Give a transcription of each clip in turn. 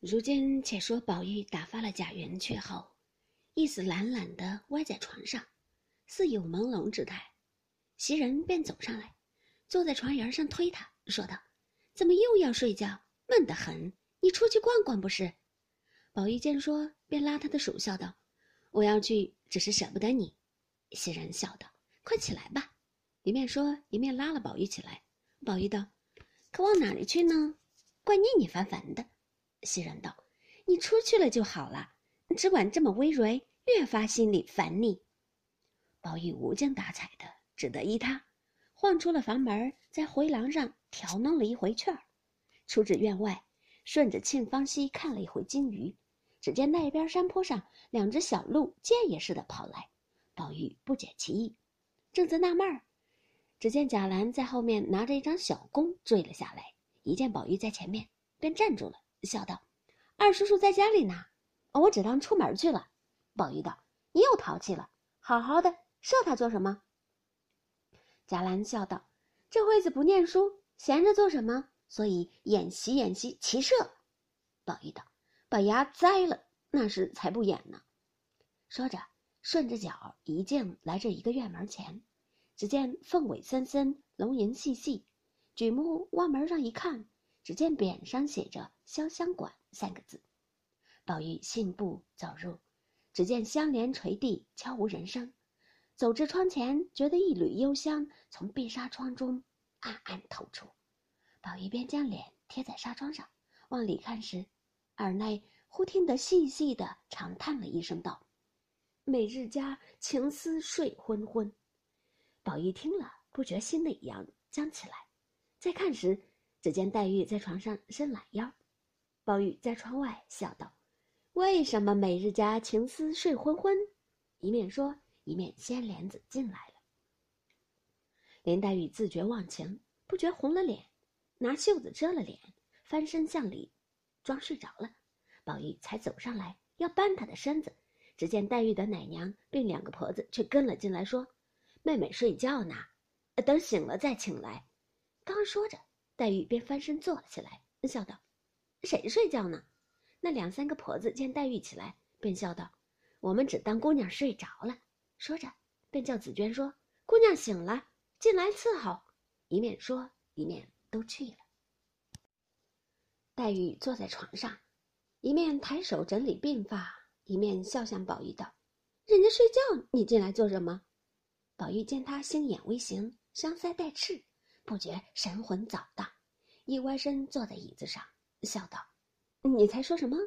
如今且说宝玉打发了贾云去后，意思懒懒的歪在床上，似有朦胧之态。袭人便走上来，坐在床沿上推他，说道：“怎么又要睡觉？闷得很，你出去逛逛不是？”宝玉见说，便拉他的手，笑道：“我要去，只是舍不得你。”袭人笑道：“快起来吧。”一面说，一面拉了宝玉起来。宝玉道：“可往哪里去呢？怪腻腻烦烦的。”袭人道：“你出去了就好了，只管这么微蕤，越发心里烦腻。”宝玉无精打采的，只得依他，晃出了房门，在回廊上调弄了一回雀儿，出至院外，顺着沁芳溪看了一回金鱼，只见那边山坡上两只小鹿箭也似的跑来，宝玉不解其意，正在纳闷儿，只见贾兰在后面拿着一张小弓追了下来，一见宝玉在前面，便站住了。笑道：“二叔叔在家里呢，我只当出门去了。”宝玉道：“你又淘气了，好好的射他做什么？”贾兰笑道：“这会子不念书，闲着做什么？所以演习演习骑射。”宝玉道：“把牙栽了，那时才不演呢。”说着，顺着脚一径来这一个院门前，只见凤尾森森，龙吟细细，举目往门上一看。只见匾上写着“潇湘馆”三个字，宝玉信步走入，只见香帘垂地，悄无人声。走至窗前，觉得一缕幽香从碧纱窗中暗暗透出。宝玉便将脸贴在纱窗上，往里看时，耳内忽听得细细的长叹了一声，道：“每日家情思睡昏昏。”宝玉听了，不觉心里痒，僵起来。再看时，只见黛玉在床上伸懒腰，宝玉在窗外笑道：“为什么每日家情思睡昏昏？”一面说，一面掀帘子进来了。林黛玉自觉忘情，不觉红了脸，拿袖子遮了脸，翻身向里装睡着了。宝玉才走上来要扳她的身子，只见黛玉的奶娘并两个婆子却跟了进来，说：“妹妹睡觉呢，等醒了再请来。”刚说着。黛玉便翻身坐了起来，笑道：“谁睡觉呢？”那两三个婆子见黛玉起来，便笑道：“我们只当姑娘睡着了。”说着，便叫紫鹃说：“姑娘醒了，进来伺候。”一面说，一面都去了。黛玉坐在床上，一面抬手整理鬓发，一面笑向宝玉道：“人家睡觉，你进来做什么？”宝玉见她星眼微行，香腮带赤。不觉神魂早荡，一歪身坐在椅子上，笑道：“你才说什么？”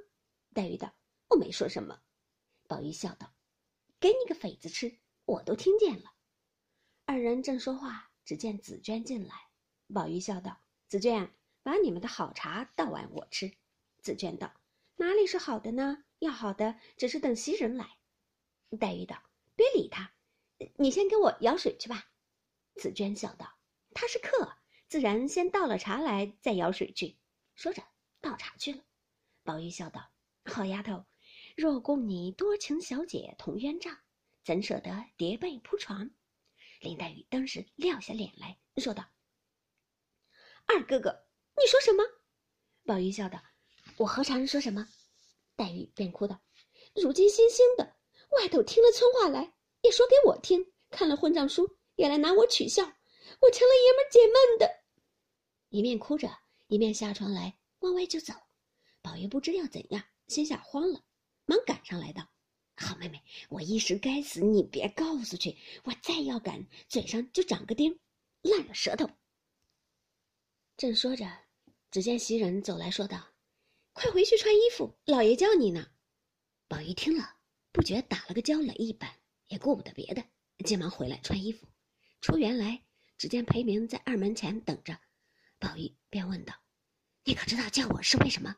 黛玉道：“我没说什么。”宝玉笑道：“给你个匪子吃，我都听见了。”二人正说话，只见紫娟进来。宝玉笑道：“紫娟，把你们的好茶倒碗我吃。”紫娟道：“哪里是好的呢？要好的，只是等袭人来。”黛玉道：“别理他，你先给我舀水去吧。”紫娟笑道。他是客，自然先倒了茶来，再舀水去。说着，倒茶去了。宝玉笑道：“好丫头，若供你多情小姐同鸳帐，怎舍得叠被铺床？”林黛玉当时撂下脸来说道：“二哥哥，你说什么？”宝玉笑道：“我何尝说什么？”黛玉便哭道：“如今新兴的，外头听了村话来，也说给我听；看了混账书，也来拿我取笑。”我成了爷们解闷的，一面哭着，一面下床来往外就走。宝玉不知要怎样，心下慌了，忙赶上来道：“好妹妹，我一时该死，你别告诉去。我再要赶，嘴上就长个钉，烂了舌头。”正说着，只见袭人走来说道：“快回去穿衣服，老爷叫你呢。”宝玉听了，不觉打了个焦雷一般，也顾不得别的，急忙回来穿衣服，出园来。只见裴明在二门前等着，宝玉便问道：“你可知道叫我是为什么？”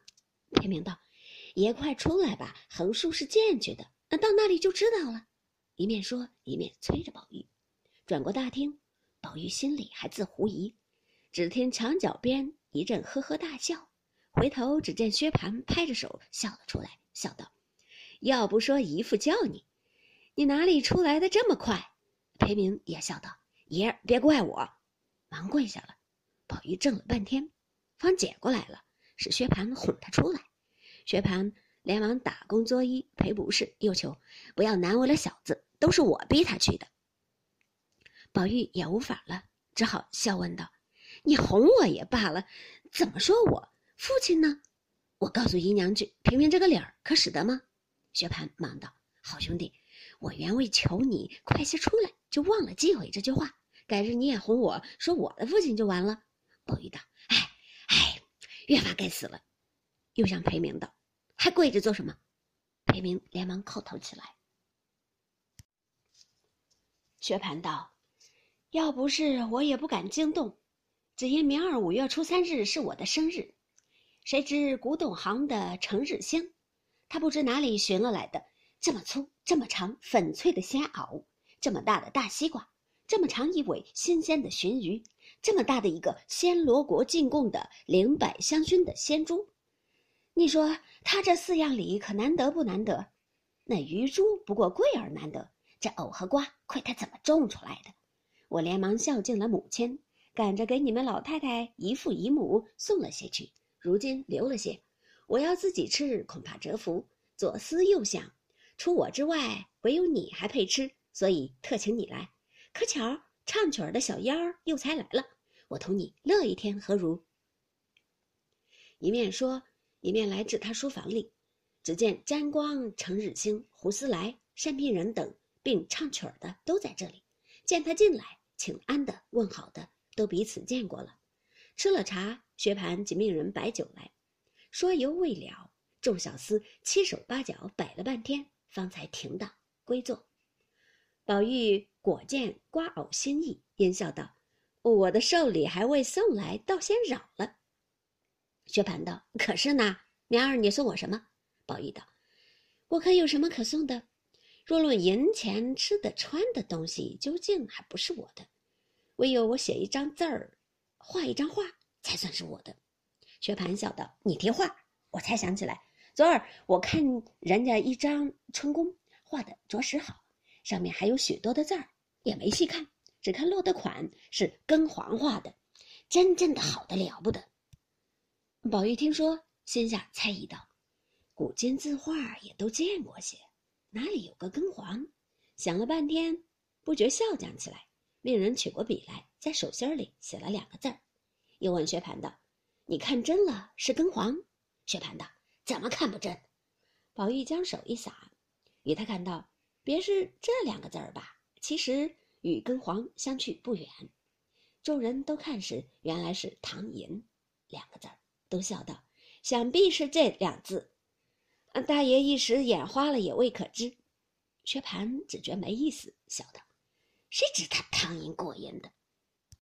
裴明道：“爷快出来吧，横竖是见去的，到那里就知道了。”一面说，一面催着宝玉。转过大厅，宝玉心里还自狐疑，只听墙角边一阵呵呵大笑，回头只见薛蟠拍着手笑了出来，笑道：“要不说姨父叫你，你哪里出来的这么快？”裴明也笑道。爷，别怪我，忙跪下了。宝玉怔了半天，方解过来了，是薛蟠哄他出来。薛蟠连忙打工作揖赔不是，又求不要难为了小子，都是我逼他去的。宝玉也无法了，只好笑问道：“你哄我也罢了，怎么说我父亲呢？我告诉姨娘去，评评这个理儿，可使得吗？”薛蟠忙道：“好兄弟，我原为求你快些出来，就忘了忌讳这句话。改日你也哄我说我的父亲就完了。”宝玉道：“哎哎，越发该死了。”又向裴明道。还跪着做什么？裴明连忙叩头起来。薛蟠道：“要不是我也不敢惊动，只因明儿五月初三日是我的生日。谁知古董行的程日兴，他不知哪里寻了来的这么粗、这么长、粉脆的鲜袄，这么大的大西瓜，这么长一尾新鲜的鲟鱼，这么大的一个暹罗国进贡的灵柏香薰的鲜珠。”你说他这四样礼可难得不难得？那鱼珠不过贵而难得，这藕和瓜亏他怎么种出来的？我连忙孝敬了母亲，赶着给你们老太太姨父姨母送了些去。如今留了些，我要自己吃，恐怕折福。左思右想，除我之外，唯有你还配吃，所以特请你来。可巧唱曲儿的小妖儿又才来了，我同你乐一天何如？一面说。一面来至他书房里，只见沾光、程日清、胡思来、单聘仁等并唱曲儿的都在这里。见他进来，请安的、问好的都彼此见过了。吃了茶，薛蟠即命人摆酒来，说犹未了。众小厮七手八脚摆了半天，方才停当归坐。宝玉果见瓜藕心意，阴笑道：“我的寿礼还未送来，倒先扰了。”薛蟠道：“可是呢，明儿你送我什么？”宝玉道：“我可有什么可送的？若论银钱、吃的、穿的东西，究竟还不是我的。唯有我写一张字儿，画一张画，才算是我的。”薛蟠笑道：“你提画，我才想起来，昨儿我看人家一张春宫画的着实好，上面还有许多的字儿，也没细看，只看落的款是根黄画的，真正的好的了不得。”宝玉听说，心下猜疑道：“古今字画也都见过些，哪里有个根黄？”想了半天，不觉笑将起来，命人取过笔来，在手心里写了两个字儿，又问薛蟠道：“你看真了是根黄？”薛蟠道：“怎么看不真？”宝玉将手一撒，与他看到，别是这两个字儿吧？其实与跟黄相去不远。众人都看时，原来是“唐寅”两个字儿。都笑道：“想必是这两字。”大爷一时眼花了，也未可知。薛蟠只觉没意思，笑道：“谁知他唐寅过瘾的？